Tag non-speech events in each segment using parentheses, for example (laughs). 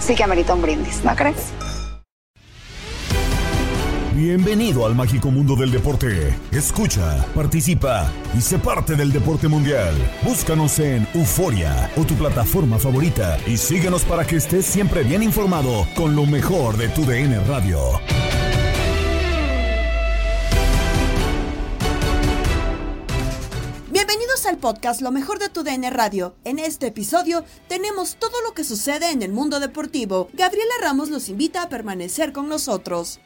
sí que amerita un brindis, ¿no crees? Bienvenido al mágico mundo del deporte. Escucha, participa y sé parte del deporte mundial. Búscanos en Euforia o tu plataforma favorita y síguenos para que estés siempre bien informado con lo mejor de tu DN Radio. Podcast Lo mejor de tu DN Radio. En este episodio tenemos todo lo que sucede en el mundo deportivo. Gabriela Ramos los invita a permanecer con nosotros.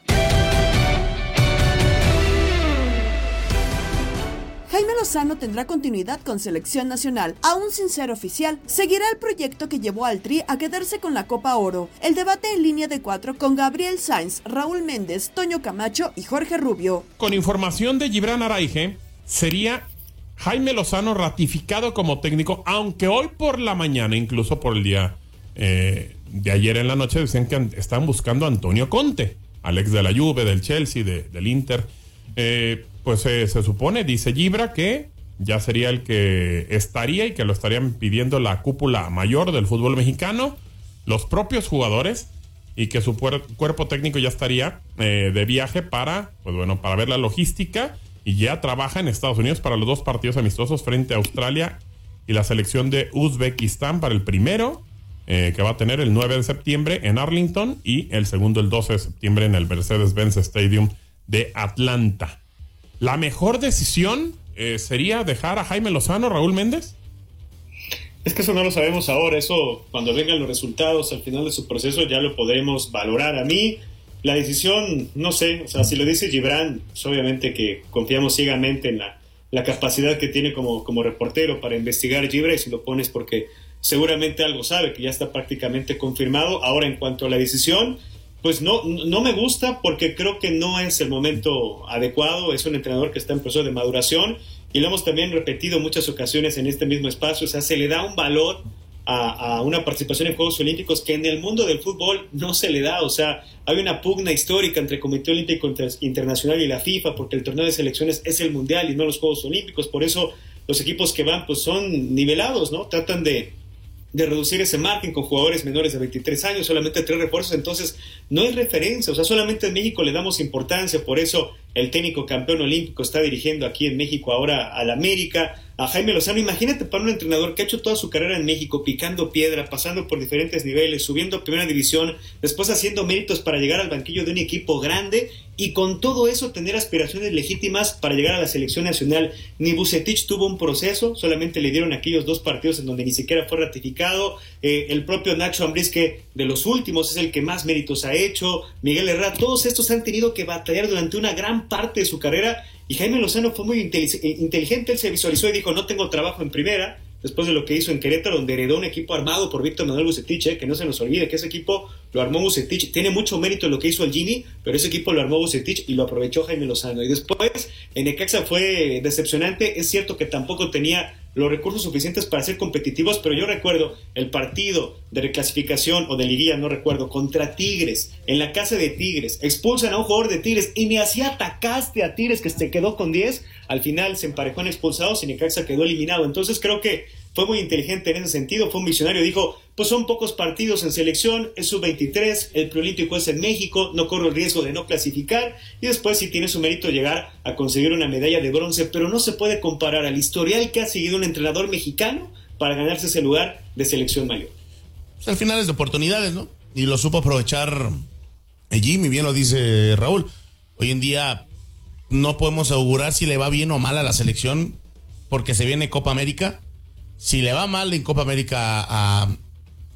Jaime Lozano tendrá continuidad con selección nacional. Aún sin ser oficial, seguirá el proyecto que llevó al Tri a quedarse con la Copa Oro. El debate en línea de cuatro con Gabriel Sainz, Raúl Méndez, Toño Camacho y Jorge Rubio. Con información de Gibran Araige, sería Jaime Lozano ratificado como técnico, aunque hoy por la mañana, incluso por el día eh, de ayer en la noche, decían que están buscando a Antonio Conte, Alex de la Juve, del Chelsea, de- del Inter. Eh, pues eh, se supone, dice Gibra, que ya sería el que estaría y que lo estarían pidiendo la cúpula mayor del fútbol mexicano, los propios jugadores y que su cuerpo técnico ya estaría de viaje para, pues bueno, para ver la logística y ya trabaja en Estados Unidos para los dos partidos amistosos frente a Australia y la selección de Uzbekistán para el primero, eh, que va a tener el 9 de septiembre en Arlington y el segundo el 12 de septiembre en el Mercedes-Benz Stadium de Atlanta. ¿La mejor decisión eh, sería dejar a Jaime Lozano, Raúl Méndez? Es que eso no lo sabemos ahora, eso cuando vengan los resultados al final de su proceso ya lo podremos valorar. A mí la decisión, no sé, o sea, si lo dice Gibran, pues obviamente que confiamos ciegamente en la, la capacidad que tiene como, como reportero para investigar Gibra y si lo pones porque seguramente algo sabe, que ya está prácticamente confirmado. Ahora en cuanto a la decisión, pues no, no me gusta porque creo que no es el momento adecuado, es un entrenador que está en proceso de maduración y lo hemos también repetido muchas ocasiones en este mismo espacio, o sea, se le da un valor a, una participación en Juegos Olímpicos que en el mundo del fútbol no se le da, o sea, hay una pugna histórica entre el Comité Olímpico Inter Internacional y la FIFA porque el torneo de selecciones es el Mundial y no los Juegos Olímpicos, por eso los equipos que van pues son nivelados, ¿no? Tratan de, de reducir ese margen con jugadores menores de 23 años, solamente tres refuerzos, entonces no hay referencia, o sea, solamente en México le damos importancia, por eso el técnico campeón olímpico está dirigiendo aquí en México ahora al América, a Jaime Lozano, imagínate para un entrenador que ha hecho toda su carrera en México, picando piedra, pasando por diferentes niveles, subiendo a primera división, después haciendo méritos para llegar al banquillo de un equipo grande y con todo eso tener aspiraciones legítimas para llegar a la selección nacional. Ni Bucetich tuvo un proceso, solamente le dieron aquellos dos partidos en donde ni siquiera fue ratificado. Eh, el propio Nacho Ambriz, que de los últimos es el que más méritos ha hecho. Miguel Herrera, todos estos han tenido que batallar durante una gran parte de su carrera. Y Jaime Lozano fue muy inteligente, él se visualizó y dijo, no tengo trabajo en primera, después de lo que hizo en Querétaro, donde heredó un equipo armado por Víctor Manuel Bucetich, eh, que no se nos olvide que ese equipo lo armó Bucetich, tiene mucho mérito lo que hizo el Gini, pero ese equipo lo armó Bucetich y lo aprovechó Jaime Lozano. Y después en Necaxa fue decepcionante, es cierto que tampoco tenía los recursos suficientes para ser competitivos, pero yo recuerdo el partido de reclasificación o de liguilla, no recuerdo, contra Tigres, en la casa de Tigres, expulsan a un jugador de Tigres y ni así atacaste a Tigres que se quedó con 10, al final se emparejó en expulsados y Necaxa quedó eliminado. Entonces creo que fue muy inteligente en ese sentido, fue un visionario, dijo, pues son pocos partidos en selección, es sub-23, el preolímpico es en México, no corro el riesgo de no clasificar y después si tiene su mérito llegar a conseguir una medalla de bronce, pero no se puede comparar al historial que ha seguido un entrenador mexicano para ganarse ese lugar de selección mayor. Pues al final es de oportunidades, ¿no? Y lo supo aprovechar Jimmy, bien lo dice Raúl. Hoy en día no podemos augurar si le va bien o mal a la selección porque se viene Copa América si le va mal en Copa América a,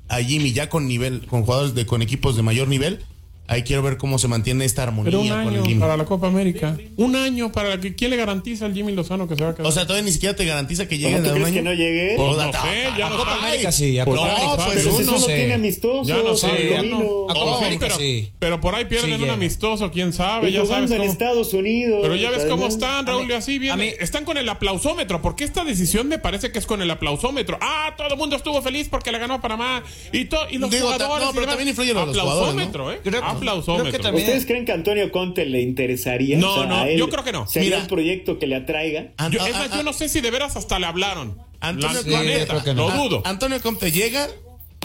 a Jimmy ya con nivel, con jugadores de, con equipos de mayor nivel, Ahí quiero ver cómo se mantiene esta armonía Pero un con el año Jimmy. para la Copa América. Un año para que quién le garantiza al Jimmy Lozano que se va a quedar. O sea, todavía ni siquiera te garantiza que llegue ¿Cómo tú crees que año. no llegue? Pues no ta- sé, ya a no Copa sabe. América sí, a Copa no, América. pues uno. tiene amistosos. Ya no Sí, sé, ya Paulino. no. A Copa Oh, sí, América pero, sí. pero por ahí pierden Sí un amistoso, quién sabe, Y ya sabes en cómo. Estados Unidos. Pero ya ves cómo están, Raúl, y así mí- Están con el aplausómetro. porque esta decisión me parece que es con el aplausómetro? Ah, todo el mundo estuvo feliz porque le ganó a Panamá. Y, to- y los Digo, jugadores. no, pero también influye lo de los jugadores, Aplausómetro, ¿eh? Aplausómetro. creo que también- ¿Ustedes creen que a Antonio Conte le interesaría? No, O sea, no, a él yo creo que no. ¿Sería Mira. un proyecto que le atraiga? Yo, es más, yo no sé si de veras hasta le hablaron. Antonio la, Sí, la no. lo dudo. Antonio Conte llega,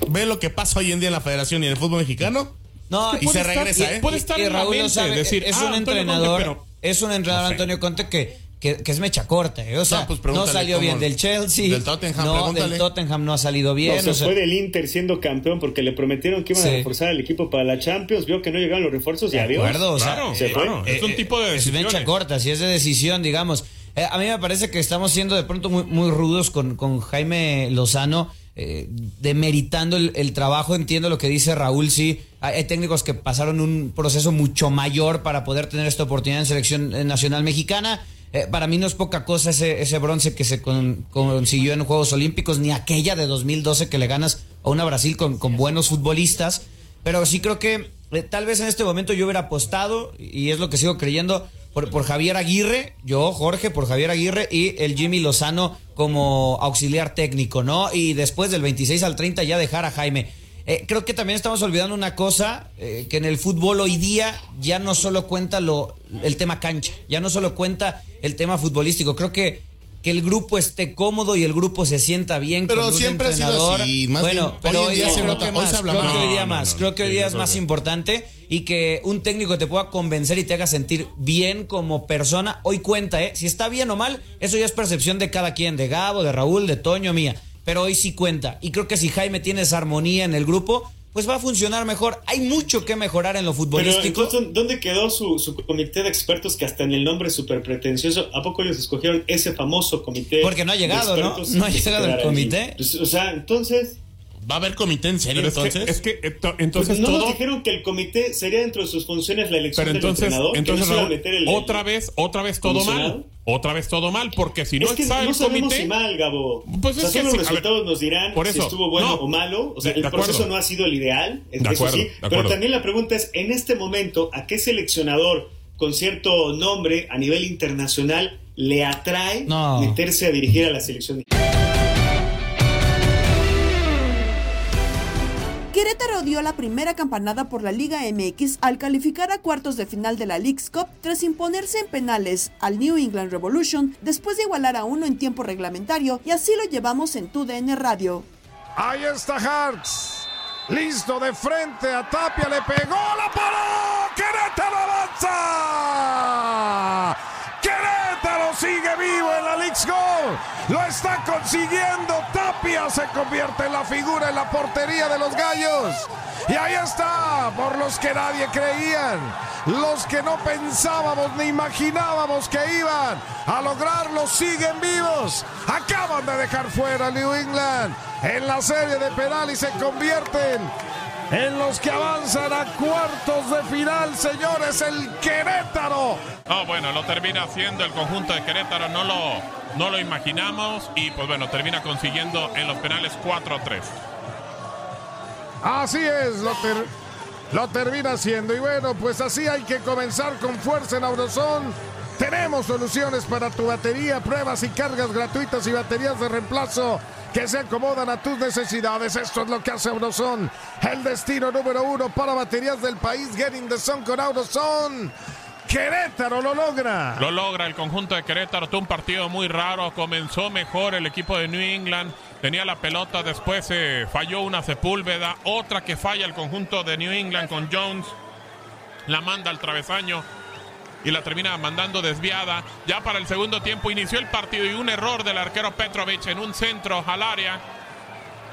ve lo que pasa hoy en día en la federación y en el fútbol mexicano. No, y se estar- regresa, y- ¿eh? puede estar y en la Raúl lo mente, sabe, decir, es ah, un Antonio entrenador, Conte, pero- es un entrenador No sé. Antonio Conte que, que, que es mecha corta, ¿eh? o sea, No, pues no, salió bien del Chelsea, del Tottenham, no, pregúntale. del Tottenham no ha salido bien, No, se o sea, fue del Inter siendo campeón porque le prometieron que iban Sí. a reforzar el equipo para la Champions. Vio que no llegaron los refuerzos y de adiós. acuerdo, o sea, Claro, se fue. claro. Es un tipo de es decisiones. mecha corta, si es de decisión, digamos. Eh, a mí me parece que estamos siendo de pronto muy, muy rudos con, con Jaime Lozano, eh, demeritando el, el trabajo. Entiendo lo que dice Raúl, sí. Hay, hay técnicos que pasaron un proceso mucho mayor para poder tener esta oportunidad en selección eh, nacional mexicana. Eh, para mí no es poca cosa ese, ese bronce que se con- consiguió en Juegos Olímpicos, ni aquella de 2012 que le ganas a una Brasil con, con buenos futbolistas. Pero sí creo que eh, tal vez en este momento yo hubiera apostado, y es lo que sigo creyendo, por, por Javier Aguirre, yo, Jorge, por Javier Aguirre y el Jimmy Lozano como auxiliar técnico, ¿no? Y después del 26 al 30 ya dejar a Jaime. Eh, creo que también estamos olvidando una cosa, eh, que en el fútbol hoy día ya no solo cuenta lo, el tema cancha, ya no solo cuenta el tema futbolístico, creo que que el grupo esté cómodo y el grupo se sienta bien Pero con un siempre ha sido entrenador. así, más bueno, bien, pero hoy día día se creo nota, que hoy más, se creo que hoy día No, más, no. creo que hoy día es más importante y que un técnico te pueda convencer y te haga sentir bien como persona, hoy cuenta, ¿eh? Si está bien o mal, eso ya es percepción de cada quien, de Gabo, de Raúl, de Toño, mía, pero hoy sí cuenta. Y creo que si Jaime tiene esa armonía en el grupo, pues va a funcionar mejor. Hay mucho que mejorar en lo Pero futbolístico. entonces, ¿dónde quedó su, su comité de expertos que hasta en el nombre es súper pretencioso? ¿A poco ellos escogieron ese famoso comité? Porque no ha llegado, ¿no? No ha llegado el comité. Pues, o sea, entonces, ¿Va a haber comité en serio Pero es que, entonces? es que esto- pues entonces no nos dijeron que el comité sería dentro de sus funciones la elección Pero del entonces, entrenador. entonces que no se iba a Raúl, meter el- otra vez, otra vez todo mal. Otra vez todo mal, porque si no es que está no el sabemos comité. si mal, Gabo. Pues o sea, es que solo sí, los ver, resultados nos dirán por si eso, estuvo bueno no. o malo. O sea, De- el de proceso acuerdo. no ha sido el ideal, es- De eso acuerdo, sí. de Pero también la pregunta es, en este momento, ¿a qué seleccionador con cierto nombre a nivel internacional le atrae No. meterse a dirigir a la selección? Querétaro dio la primera campanada por la Liga MX al calificar a cuartos de final de la League's Cup tras imponerse en penales al New England Revolution después de igualar a uno en tiempo reglamentario y así lo llevamos en tu DN Radio. Ahí está Hartz. Listo de frente a Tapia, le pegó, la paró. Querétaro avanza. Querétaro sigue vivo en la League's. Lo está consiguiendo. Tapia se convierte en la figura en la portería de los gallos. Y ahí está, por los que nadie creían, los que no pensábamos ni imaginábamos que iban a lograrlo, siguen vivos. Acaban de dejar fuera a New England en la serie de penal y se convierten en los que avanzan a cuartos de final, señores, el Querétaro. Ah, bueno, lo termina haciendo el conjunto de Querétaro, no lo, no lo imaginamos y pues bueno, termina consiguiendo en los penales 4-3. Así es, lo, ter- lo termina haciendo. Y bueno, pues así hay que comenzar con fuerza en Aurozón. Tenemos soluciones para tu batería, pruebas y cargas gratuitas y baterías de reemplazo que se acomodan a tus necesidades. Esto es lo que hace AutoZone, el destino número uno para baterías del país. Getting the Sun con AutoZone. Querétaro lo logra. Lo logra el conjunto de Querétaro. Tuvo un partido muy raro. Comenzó mejor el equipo de New England. Tenía la pelota, después se falló una Sepúlveda. Otra que falla el conjunto de New England con Jones. La manda al travesaño y la termina mandando desviada. Ya para el segundo tiempo inició el partido y un error del arquero Petrovic en un centro al área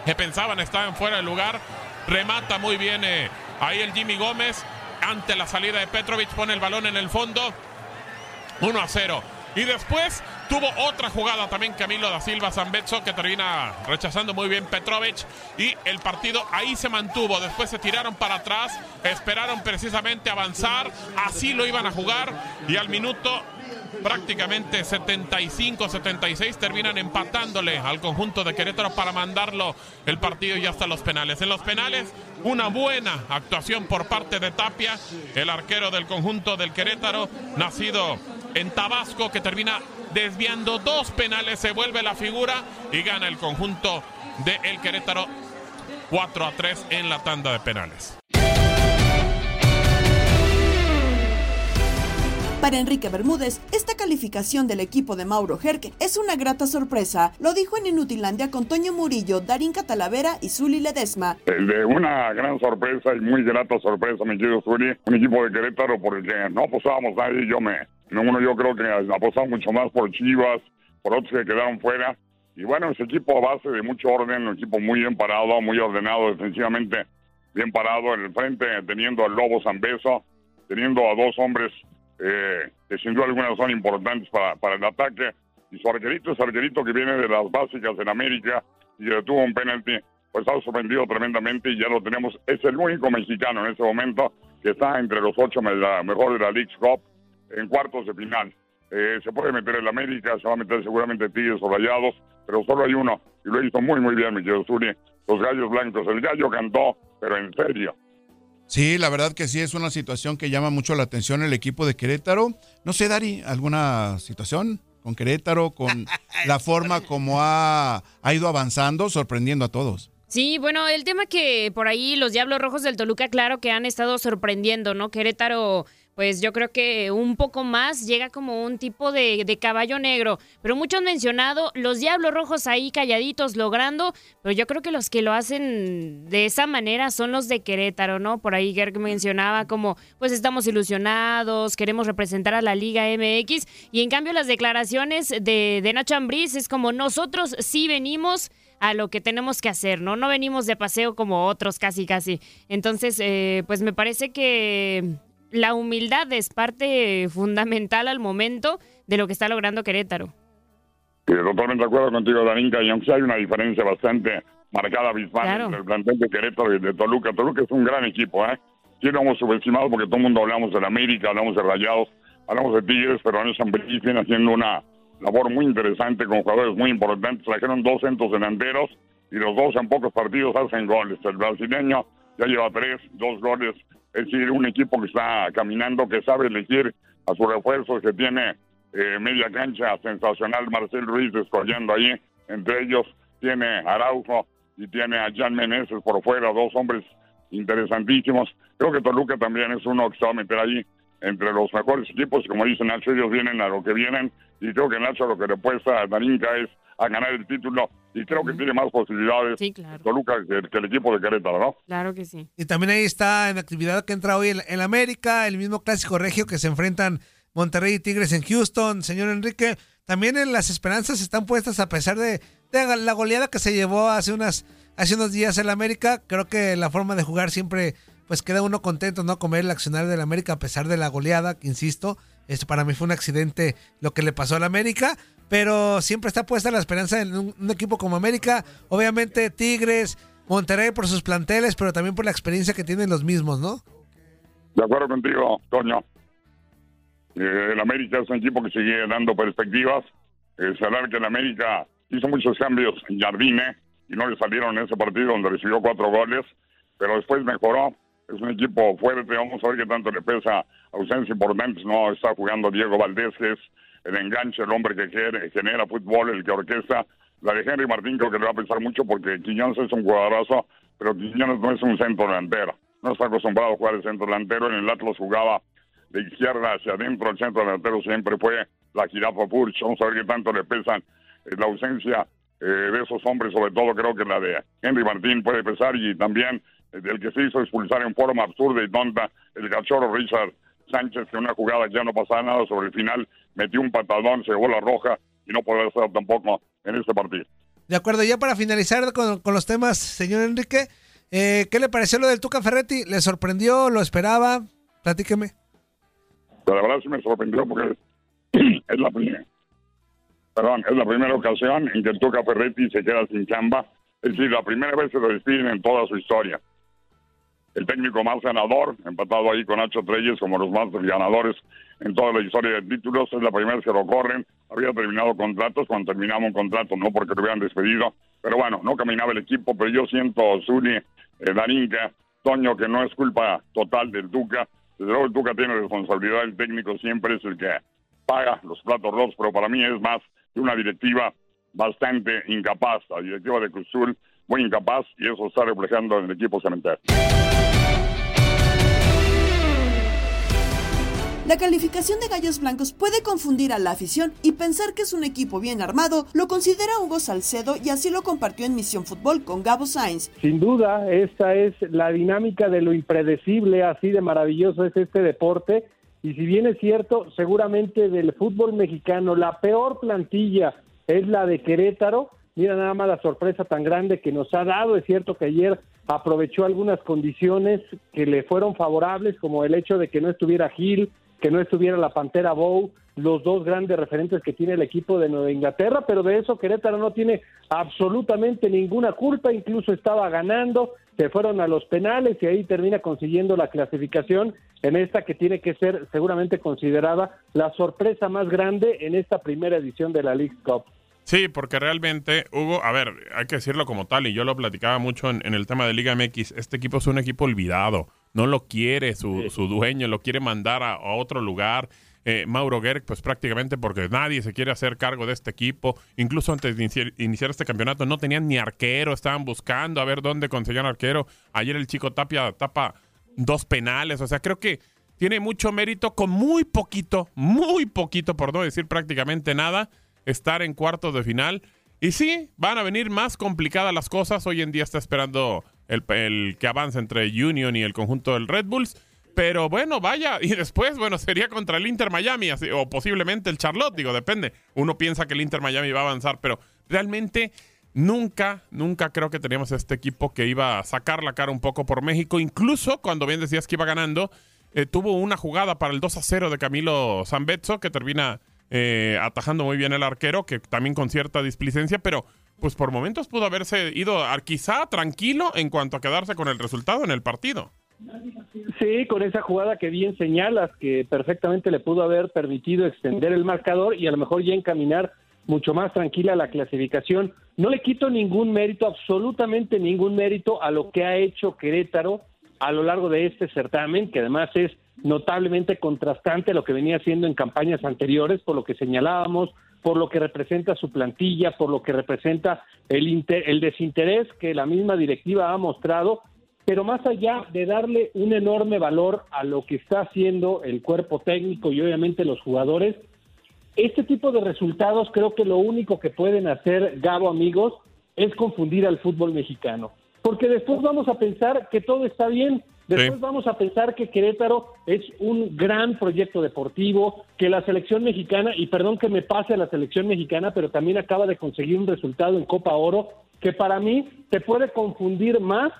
que pensaban estaban fuera de lugar. Remata muy bien eh, ahí el Jimmy Gómez ante la salida de Petrovic, pone el balón en el fondo. 1 a 0. Y después tuvo otra jugada también Camilo da Silva Zambezzo que termina rechazando muy bien Petrovic y el partido ahí se mantuvo. Después se tiraron para atrás, esperaron precisamente avanzar, así lo iban a jugar y al minuto prácticamente 75-76 terminan empatándole al conjunto de Querétaro para mandarlo el partido y hasta los penales. En los penales, una buena actuación por parte de Tapia, el arquero del conjunto del Querétaro, nacido en Tabasco, que termina desviando dos penales, se vuelve la figura y gana el conjunto de el Querétaro 4 a 3 en la tanda de penales. Para Enrique Bermúdez, esta calificación del equipo de Mauro Herc es una grata sorpresa. Lo dijo en Inutilandia con Toño Murillo, Darín Catalavera y Zuli Ledesma. De una gran sorpresa y muy grata sorpresa, mi querido Zuli, un equipo de Querétaro porque no apostábamos nadie, yo me, uno yo creo que apostamos mucho más por Chivas, por otros que quedaron fuera. Y bueno, ese equipo a base de mucho orden, un equipo muy bien parado, muy ordenado defensivamente, bien parado en el frente, teniendo al Lobo Zambeso, teniendo a dos hombres eh, que sin duda alguna son importantes para, para el ataque. Y su arquerito, ese arquerito que viene de las básicas en América y que tuvo un penalti, pues ha sorprendido tremendamente y ya lo tenemos. Es el único mexicano en ese momento que está entre los ocho mejores de la League Cup en cuartos de final. Eh, se puede meter el América, se va a meter seguramente Tigres o Rayados, pero solo hay uno y lo hizo muy, muy bien, mi querido Zuri. Los gallos blancos. El gallo cantó, pero en serio. Sí, la verdad que sí es una situación que llama mucho la atención el equipo de Querétaro. No sé, Dari, ¿alguna situación con Querétaro, con (laughs) la forma como ha, ha ido avanzando, sorprendiendo a todos? Sí, bueno, el tema que por ahí los Diablos Rojos del Toluca, claro que han estado sorprendiendo, ¿no? Querétaro pues yo creo que un poco más llega como un tipo de, caballo negro. Pero muchos han mencionado los Diablos Rojos ahí calladitos logrando, pero yo creo que los que lo hacen de esa manera son los de Querétaro, ¿no? Por ahí Gerg mencionaba como, pues estamos ilusionados, queremos representar a la Liga MX, y en cambio las declaraciones de, de Nacho es como nosotros sí venimos a lo que tenemos que hacer, ¿no? No venimos de paseo como otros, casi, casi. Entonces, eh, pues me parece que la humildad es parte fundamental al momento de lo que está logrando Querétaro. Sí, totalmente de acuerdo contigo, Daninka, y aunque hay una diferencia bastante marcada visual entre el plantel de Querétaro y de Toluca. Toluca es un gran equipo, ¿eh? Sí, lo hemos subestimado porque todo el mundo hablamos de América, hablamos de Rayados, hablamos de Tigres, pero en San Felipe viene haciendo una labor muy interesante con jugadores muy importantes. Trajeron dos centros delanteros y los dos en pocos partidos hacen goles. El brasileño ya lleva tres, dos goles es decir, un equipo que está caminando, que sabe elegir a sus refuerzos, que tiene eh, media cancha sensacional, Marcel Ruiz escogiendo ahí, entre ellos tiene Araujo y tiene a Jan Meneses por fuera, dos hombres interesantísimos. Creo que Toluca también es uno que se va a meter ahí entre los mejores equipos, como dice Nacho, ellos vienen a lo que vienen, y creo que Nacho lo que le puesta a Darinka es a ganar el título y creo que tiene más posibilidades Toluca que, el equipo de Querétaro, ¿no? Claro que sí. Y también ahí está en actividad que entra hoy en, en América, el mismo clásico regio que se enfrentan Monterrey y Tigres en Houston, señor Enrique. También en las esperanzas están puestas a pesar de, la goleada que se llevó hace unas hace unos días en América. Creo que la forma de jugar siempre pues queda uno contento, ¿no? Comer el accionario del América a pesar de la goleada, que insisto, esto para mí fue un accidente lo que le pasó al América, pero siempre está puesta la esperanza en un, equipo como América. Obviamente Tigres, Monterrey por sus planteles, pero también por la experiencia que tienen los mismos, ¿no? De acuerdo contigo, Toño. Eh, el América es un equipo que sigue dando perspectivas. Eh, saber que el América hizo muchos cambios en Jardine y no le salieron en ese partido donde recibió cuatro goles, pero después mejoró. es un equipo fuerte, vamos a ver qué tanto le pesa ausencia importante, no está jugando Diego Valdés, que es el enganche, el hombre que quiere, genera fútbol, el que orquesta. La de Henry Martín creo que le va a pensar mucho porque Quiñones es un jugadorazo, pero Quiñones no es un centro delantero, no está acostumbrado a jugar el centro delantero, en el Atlas jugaba de izquierda hacia adentro, el centro delantero siempre fue la jirafa Purch, vamos a ver qué tanto le pesan eh, la ausencia eh, de esos hombres, sobre todo creo que la de Henry Martín puede pesar y también eh, del que se hizo expulsar en forma absurda y tonta el cachorro Richard Sánchez, que una jugada ya no pasaba nada sobre el final, metió un patadón, se llevó la roja y no podrá ser tampoco en este partido. De acuerdo, ya para finalizar con, los temas, señor Enrique, eh, ¿qué le pareció lo del Tuca Ferretti? ¿Le sorprendió? ¿Lo esperaba? Platíqueme. Pero la verdad sí me sorprendió porque es la primera, perdón, es la primera ocasión en que el Tuca Ferretti se queda sin chamba. Es decir, la primera vez se lo despiden en toda su historia. El técnico más ganador, empatado ahí con Nacho Treyes como los más ganadores en toda la historia de títulos, es la primera vez que lo corren. Había terminado contratos cuando terminaba un contrato, no porque lo hubieran despedido. Pero bueno, no caminaba el equipo, pero yo siento, Zuni, eh, Darinka, Toño, que no es culpa total del Tuca. Desde luego el Tuca tiene responsabilidad, el técnico siempre es el que paga los platos rotos, pero para mí es más de una directiva bastante incapaz, la directiva de Cruzul muy incapaz y eso está reflejando en el equipo cementerio. La calificación de Gallos Blancos puede confundir a la afición y pensar que es un equipo bien armado, lo considera Hugo Salcedo y así lo compartió en Misión Fútbol con Gabo Sainz. Sin duda, esta es la dinámica de lo impredecible, así de maravilloso es este deporte y si bien es cierto, seguramente del fútbol mexicano la peor plantilla es la de Querétaro. Mira nada más la sorpresa tan grande que nos ha dado. Es cierto que ayer aprovechó algunas condiciones que le fueron favorables, como el hecho de que no estuviera Gil, que no estuviera la Pantera Bow, los dos grandes referentes que tiene el equipo de Nueva Inglaterra, pero de eso Querétaro no tiene absolutamente ninguna culpa, incluso estaba ganando, se fueron a los penales y ahí termina consiguiendo la clasificación en esta que tiene que ser seguramente considerada la sorpresa más grande en esta primera edición de la League Cup. Sí, porque realmente, Hugo, a ver, hay que decirlo como tal, y yo lo platicaba mucho en, el tema de Liga MX, este equipo es un equipo olvidado, no lo quiere su, su dueño, lo quiere mandar a, otro lugar. Eh, Mauro Gerg, pues prácticamente porque nadie se quiere hacer cargo de este equipo. Incluso antes de iniciar, este campeonato no tenían ni arquero, estaban buscando a ver dónde conseguían arquero. Ayer el chico Tapia tapa dos penales, o sea, creo que tiene mucho mérito con muy poquito, muy poquito, por no decir prácticamente nada, estar en cuartos de final. Y sí, van a venir más complicadas las cosas. Hoy en día está esperando el, que avance entre Union y el conjunto del Red Bulls. Pero bueno, vaya, (laughs) y después, bueno, sería contra el Inter Miami o posiblemente el Charlotte, digo, depende. Uno piensa que el Inter Miami va a avanzar, pero realmente nunca, nunca creo que teníamos este equipo que iba a sacar la cara un poco por México. Incluso cuando bien decías que iba ganando, eh, tuvo una jugada para el 2 a 0 de Camilo Zambetso que termina eh, atajando muy bien el arquero, que también con cierta displicencia, pero pues por momentos pudo haberse ido quizá tranquilo en cuanto a quedarse con el resultado en el partido. Sí, con esa jugada que bien señalas, que perfectamente le pudo haber permitido extender el marcador y a lo mejor ya encaminar mucho más tranquila la clasificación. No le quito ningún mérito, absolutamente ningún mérito a lo que ha hecho Querétaro a lo largo de este certamen, que además es notablemente contrastante a lo que venía haciendo en campañas anteriores, por lo que señalábamos, por lo que representa su plantilla, por lo que representa el, el desinterés que la misma directiva ha mostrado, pero más allá de darle un enorme valor a lo que está haciendo el cuerpo técnico y obviamente los jugadores, este tipo de resultados creo que lo único que pueden hacer, Gabo amigos, es confundir al fútbol mexicano. Porque después vamos a pensar que todo está bien, después vamos a pensar que Querétaro es un gran proyecto deportivo, que la selección mexicana, y perdón que me pase a la selección mexicana, pero también acaba de conseguir un resultado en Copa Oro que para mí te puede confundir más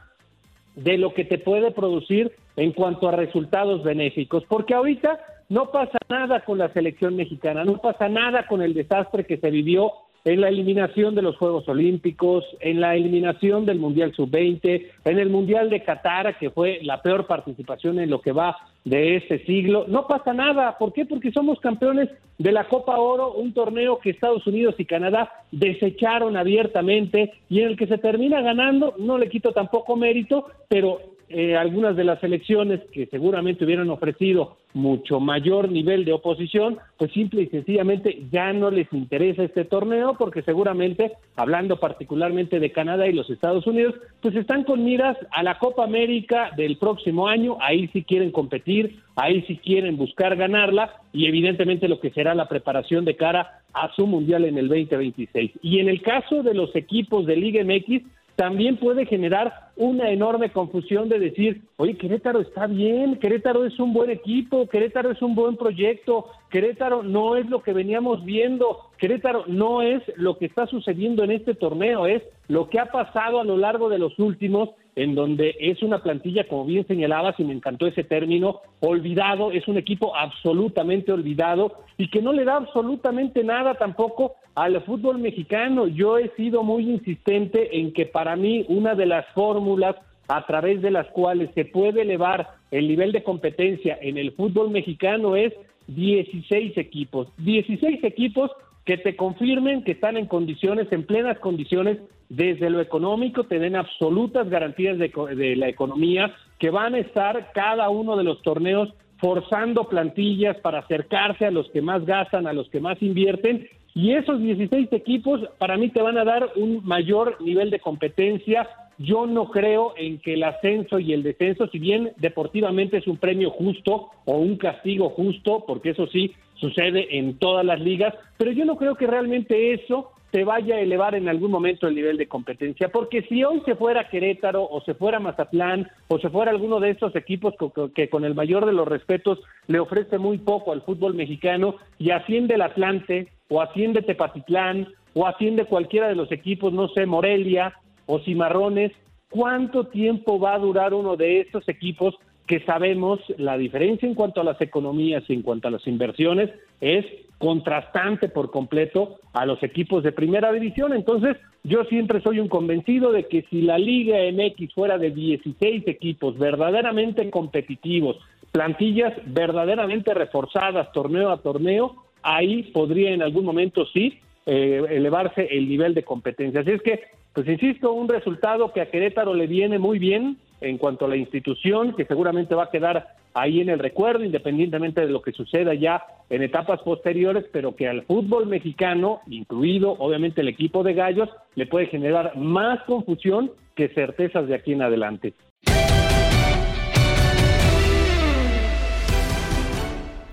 de lo que te puede producir en cuanto a resultados benéficos. Porque ahorita no pasa nada con la selección mexicana, no pasa nada con el desastre que se vivió en la eliminación de los Juegos Olímpicos, en la eliminación del Mundial Sub-20, en el Mundial de Qatar, que fue la peor participación en lo que va de este siglo. No pasa nada. ¿Por qué? Porque somos campeones de la Copa Oro, un torneo que Estados Unidos y Canadá desecharon abiertamente y en el que se termina ganando, no le quito tampoco mérito, pero eh, algunas de las selecciones que seguramente hubieran ofrecido mucho mayor nivel de oposición, pues simple y sencillamente ya no les interesa este torneo porque seguramente, hablando particularmente de Canadá y los Estados Unidos, pues están con miras a la Copa América del próximo año, ahí sí quieren competir, ahí sí quieren buscar ganarla y evidentemente lo que será la preparación de cara a su Mundial en el 2026. Y en el caso de los equipos de Liga MX, también puede generar una enorme confusión de decir, oye, Querétaro está bien, Querétaro es un buen equipo, Querétaro es un buen proyecto, Querétaro no es lo que veníamos viendo, Querétaro no es lo que está sucediendo en este torneo, es lo que ha pasado a lo largo de los últimos, en donde es una plantilla, como bien señalabas, y me encantó ese término, olvidado, es un equipo absolutamente olvidado y que no le da absolutamente nada tampoco al fútbol mexicano. Yo he sido muy insistente en que para mí una de las fórmulas a través de las cuales se puede elevar el nivel de competencia en el fútbol mexicano es 16 equipos. 16 equipos que te confirmen que están en condiciones, en plenas condiciones, desde lo económico, te den absolutas garantías de, de la economía, que van a estar cada uno de los torneos forzando plantillas para acercarse a los que más gastan, a los que más invierten, y esos 16 equipos para mí te van a dar un mayor nivel de competencia. Yo no creo en que el ascenso y el descenso, si bien deportivamente es un premio justo o un castigo justo, porque eso sí sucede en todas las ligas, pero yo no creo que realmente eso te vaya a elevar en algún momento el nivel de competencia, porque si hoy se fuera Querétaro o se fuera Mazatlán o se fuera alguno de estos equipos que, con el mayor de los respetos le ofrece muy poco al fútbol mexicano y asciende el Atlante o asciende Tepatitlán o asciende cualquiera de los equipos, no sé, Morelia o Cimarrones, ¿cuánto tiempo va a durar uno de estos equipos que sabemos la diferencia en cuanto a las economías y en cuanto a las inversiones es contrastante por completo a los equipos de primera división. Entonces, yo siempre soy un convencido de que si la Liga MX fuera de 16 equipos verdaderamente competitivos, plantillas verdaderamente reforzadas torneo a torneo, ahí podría en algún momento sí eh, elevarse el nivel de competencia. Así es que, pues insisto, un resultado que a Querétaro le viene muy bien en cuanto a la institución, que seguramente va a quedar ahí en el recuerdo, independientemente de lo que suceda ya en etapas posteriores, pero que al fútbol mexicano, incluido obviamente el equipo de Gallos, le puede generar más confusión que certezas de aquí en adelante.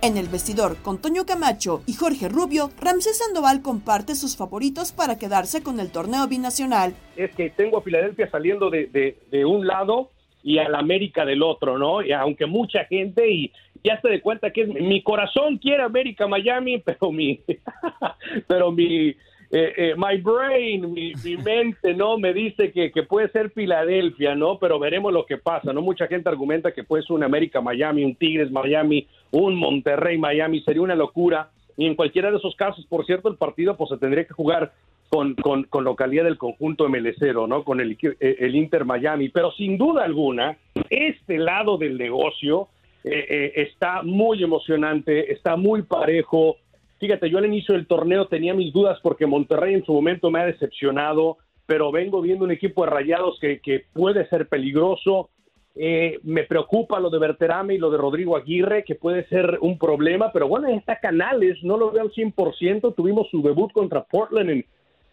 En el vestidor, con Toño Camacho y Jorge Rubio, Ramsés Sandoval comparte sus favoritos para quedarse con el torneo binacional. Es que tengo a Filadelfia saliendo de, de, un lado y a la América del otro, ¿no? Y aunque mucha gente y ya se de cuenta que mi corazón quiere América Miami, (laughs) pero mi pero mi eh, eh, my brain, mi, mente, ¿no? Me dice que, que, puede ser Filadelfia, ¿no? Pero veremos lo que pasa, ¿no? Mucha gente argumenta que puede ser un América Miami, un Tigres Miami, un Monterrey Miami, sería una locura. Y en cualquiera de esos casos, por cierto, el partido pues se tendría que jugar con, con, localidad del conjunto ML0, ¿no? Con el, eh, el Inter Miami. Pero sin duda alguna, este lado del negocio está muy emocionante, está muy parejo Fíjate, yo al inicio del torneo tenía mis dudas porque Monterrey en su momento me ha decepcionado, pero vengo viendo un equipo de rayados que, que puede ser peligroso. Eh, me preocupa lo de Berterame y lo de Rodrigo Aguirre, que puede ser un problema, pero bueno, está Canales, no lo veo al 100%. Tuvimos su debut contra Portland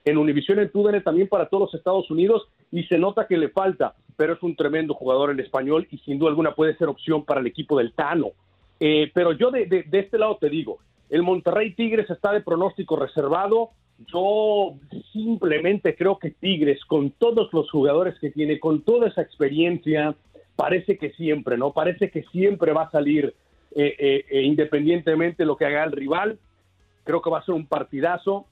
en, Univision en TUDN también para todos los Estados Unidos y se nota que le falta, pero es un tremendo jugador en español y sin duda alguna puede ser opción para el equipo del Tano. Eh, pero yo de este lado te digo, el Monterrey Tigres está de pronóstico reservado. Yo simplemente creo que Tigres, con todos los jugadores que tiene, con toda esa experiencia, parece que siempre, ¿no? Parece que siempre va a salir eh, eh, eh, independientemente de lo que haga el rival. Creo que va a ser un partidazo,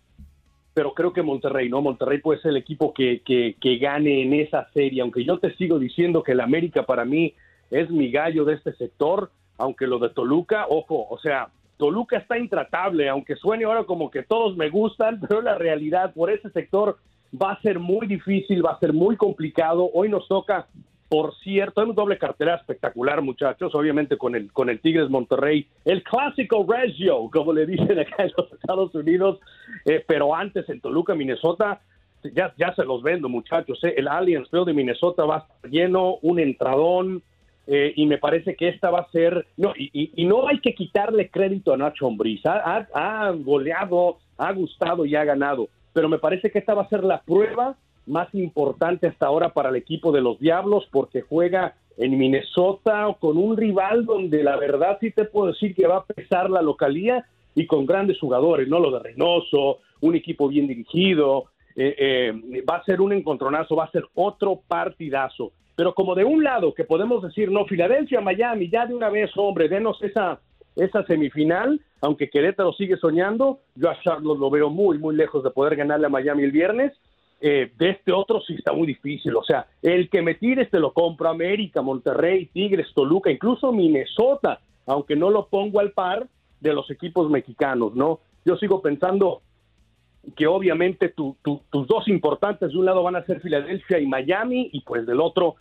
pero creo que Monterrey, ¿no? Monterrey puede ser el equipo que, que, que gane en esa serie, aunque yo te sigo diciendo que el América para mí es mi gallo de este sector, aunque lo de Toluca, ojo, o sea, Toluca está intratable, aunque suene ahora como que todos me gustan, (laughs) pero la realidad por ese sector va a ser muy difícil, va a ser muy complicado. Hoy nos toca, por cierto, hay un doble cartera espectacular, muchachos, obviamente con el, con el Tigres Monterrey, el clásico Regio, como le dicen acá en los Estados Unidos, eh, pero antes en Toluca, Minnesota, ya, ya se los vendo, muchachos. ¿eh? El Allianz Field de Minnesota va a estar lleno, un entradón, eh, y me parece que esta va a ser. No, y, y, no hay que quitarle crédito a Nacho Ambriz. Ha, ha, goleado, ha gustado y ha ganado. Pero me parece que esta va a ser la prueba más importante hasta ahora para el equipo de los Diablos, porque juega en Minnesota con un rival donde la verdad sí te puedo decir que va a pesar la localía y con grandes jugadores, ¿no? Lo de Reynoso, un equipo bien dirigido, eh, eh, va a ser un encontronazo, va a ser otro partidazo. Pero como de un lado que podemos decir, no, Filadelfia, Miami, ya de una vez, hombre, denos esa, esa semifinal, aunque Querétaro sigue soñando, yo a Charlotte lo veo muy, muy lejos de poder ganarle a Miami el viernes. Eh, de este otro sí está muy difícil. O sea, el que me tires te lo compro América, Monterrey, Tigres, Toluca, incluso Minnesota, aunque no lo pongo al par de los equipos mexicanos, ¿no? Yo sigo pensando que obviamente tus dos importantes de un lado van a ser Filadelfia y Miami y pues del otro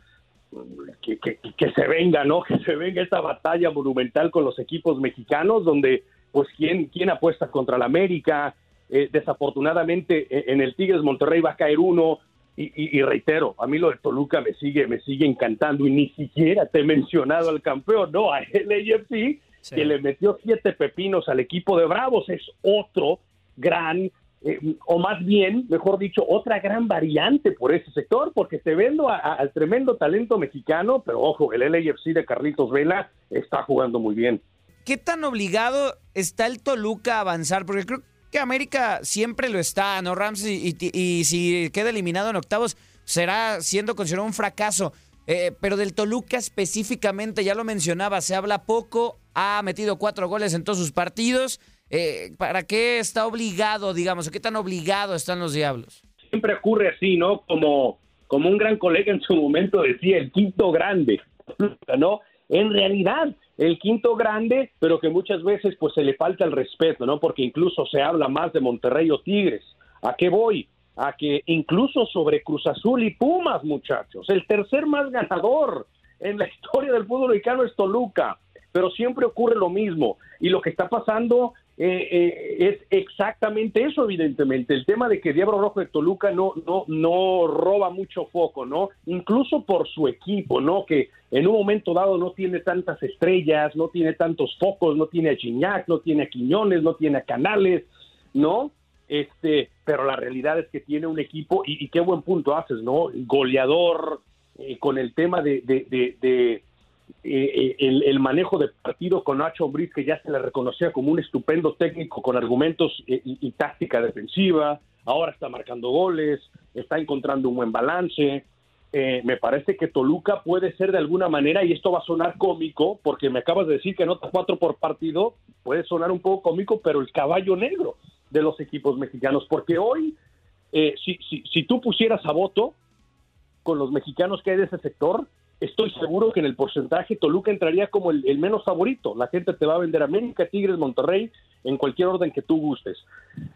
que, que, se venga, ¿no? (laughs) Que se venga esta batalla monumental con los equipos mexicanos donde pues quién, quién apuesta contra la América, eh, desafortunadamente e, en el Tigres Monterrey va a caer uno y, reitero, a mí lo de Toluca me sigue, me sigue encantando y ni siquiera te he mencionado al campeón, no, a LAFC que le metió siete pepinos al equipo de Bravos, es otro gran eh, o más bien, mejor dicho, otra gran variante por ese sector, porque te vendo al tremendo talento mexicano, pero ojo, el LAFC de Carlitos Vela está jugando muy bien. ¿Qué tan obligado está el Toluca a avanzar? Porque creo que América siempre lo está, ¿no, Rams? Y, si queda eliminado en octavos, será siendo considerado un fracaso. Eh, pero del Toluca específicamente, ya lo mencionaba, se habla poco, ha metido cuatro goles en todos sus partidos eh, ¿para qué está obligado, digamos, qué tan obligado están los diablos? Siempre ocurre así, ¿no? Como, como un gran colega en su momento decía, el quinto grande, ¿no? En realidad, el quinto grande, pero que muchas veces pues se le falta el respeto, ¿no? Porque incluso se habla más de Monterrey o Tigres. ¿A qué voy? A que incluso sobre Cruz Azul y Pumas, muchachos, el tercer más ganador en la (laughs) historia del fútbol mexicano es Toluca, pero siempre ocurre lo mismo. Y lo que está pasando eh, eh, es exactamente eso, evidentemente. El tema de que Diablo Rojo de Toluca no, no, no roba mucho foco, ¿no? Incluso por su equipo, ¿no? Que en un momento dado no tiene tantas estrellas, no tiene tantos focos, no tiene a Chiñac, no tiene a Quiñones, no tiene a Canales, ¿no? Este, pero la realidad es que tiene un equipo, y, qué buen punto haces, ¿no? Goleador, eh, con el tema de, de eh, el, el, manejo de partido con Nacho Ambriz, que ya se le reconocía como un estupendo técnico con argumentos eh, y, táctica defensiva, ahora está marcando goles, está encontrando un buen balance. Eh, me parece que Toluca puede ser de alguna manera, y esto va a sonar cómico, porque me acabas de decir que nota cuatro por partido, puede sonar un poco cómico, pero el caballo negro de los equipos mexicanos, porque hoy, si, si, si tú pusieras a voto con los mexicanos que hay de ese sector, estoy seguro que en el porcentaje Toluca entraría como el, menos favorito. La gente te va a vender América, Tigres, Monterrey, en cualquier orden que tú gustes.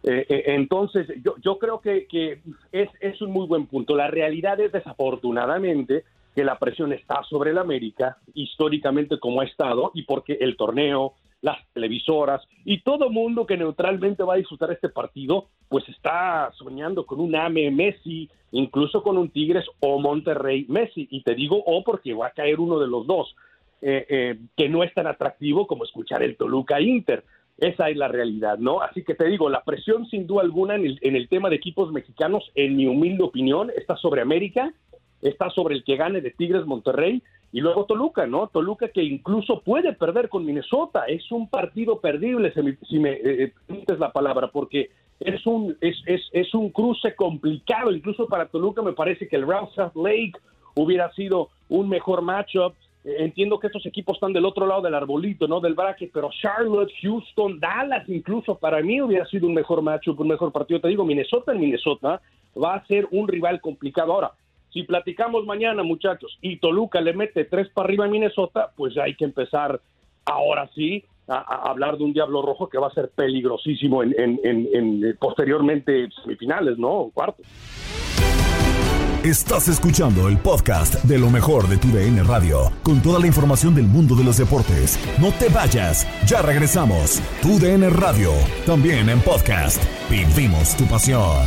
Eh, eh, entonces, yo, creo que, que es, es, un muy buen punto. La realidad es desafortunadamente que la presión está sobre el América, históricamente como ha estado, y porque el torneo, las televisoras y todo mundo que neutralmente va a disfrutar este partido, pues está soñando con un AME Messi, incluso con un Tigres o Monterrey Messi. Y te digo o porque va a caer uno de los dos, eh, eh, que no es tan atractivo como escuchar el Toluca Inter. Esa es la realidad, ¿no? Así que te digo, la presión sin duda alguna en el, en el tema de equipos mexicanos, en mi humilde opinión, está sobre América, está sobre el que gane de Tigres Monterrey y luego Toluca, ¿no? Toluca que incluso puede perder con Minnesota. Es un partido perdible, si me, eh, permites la palabra, porque es un, es, es, es, un cruce complicado. Incluso para Toluca me parece que el Ralph Lake hubiera sido un mejor matchup. Eh, entiendo que estos equipos están del otro lado del arbolito, ¿no? Del bracket, pero Charlotte, Houston, Dallas, incluso para mí hubiera sido un mejor matchup, un mejor partido. Te digo, Minnesota en Minnesota va a ser un rival complicado. Ahora, si platicamos mañana, muchachos, y Toluca le mete tres para arriba en Minnesota, pues hay que empezar ahora sí a, hablar de un Diablo Rojo que va a ser peligrosísimo en, en, posteriormente semifinales, ¿no? Cuarto. Estás escuchando el podcast de lo mejor de tu DN Radio, con toda la información del mundo de los deportes. No te vayas, ya regresamos. Tu DN Radio, también en podcast. Vivimos tu pasión.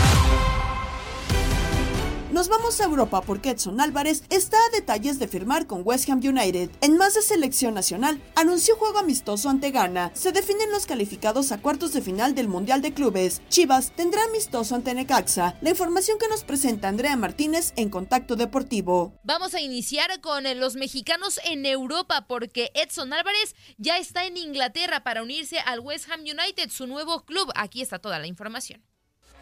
Nos vamos a Europa porque Edson Álvarez está a detalles de firmar con West Ham United. En más de selección nacional, anunció juego amistoso ante Ghana. Se definen los calificados a cuartos de final del Mundial de Clubes. Chivas tendrá amistoso ante Necaxa. La información que nos presenta Andrea Martínez en Contacto Deportivo. Vamos a iniciar con eh, los mexicanos en Europa porque Edson Álvarez ya está en Inglaterra para unirse al West Ham United, su nuevo club. Aquí está toda la información.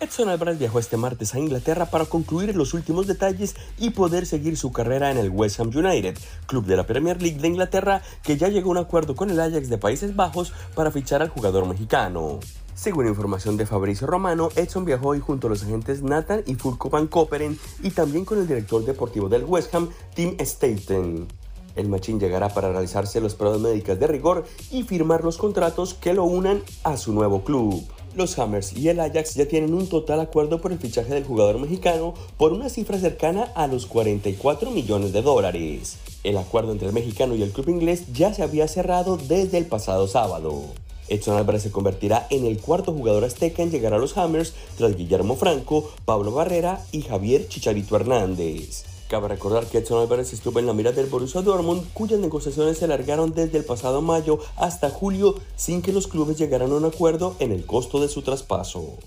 Edson Álvarez viajó este martes a Inglaterra para concluir los últimos detalles y poder seguir su carrera en el West Ham United, club de la Premier League de Inglaterra que ya llegó a un acuerdo con el Ajax de Países Bajos para fichar al jugador mexicano. Según información de Fabricio Romano, Edson viajó hoy junto a los agentes Nathan y Fulco Van Koperen y también con el director deportivo del West Ham, Tim Staten. El machín llegará para realizarse las pruebas médicas de rigor y firmar los contratos que lo unan a su nuevo club. Los Hammers y el Ajax ya tienen un total acuerdo por el fichaje del jugador mexicano por una cifra cercana a los 44 millones de dólares. El acuerdo entre el mexicano y el club inglés ya se había cerrado desde el pasado sábado. Edson Álvarez se convertirá en el cuarto jugador azteca en llegar a los Hammers tras Guillermo Franco, Pablo Barrera y Javier Chicharito Hernández. Cabe recordar que Edson Álvarez estuvo en la mira del Borussia Dortmund, cuyas negociaciones se alargaron desde el pasado mayo hasta julio sin que los clubes llegaran a un acuerdo en el costo de su traspaso.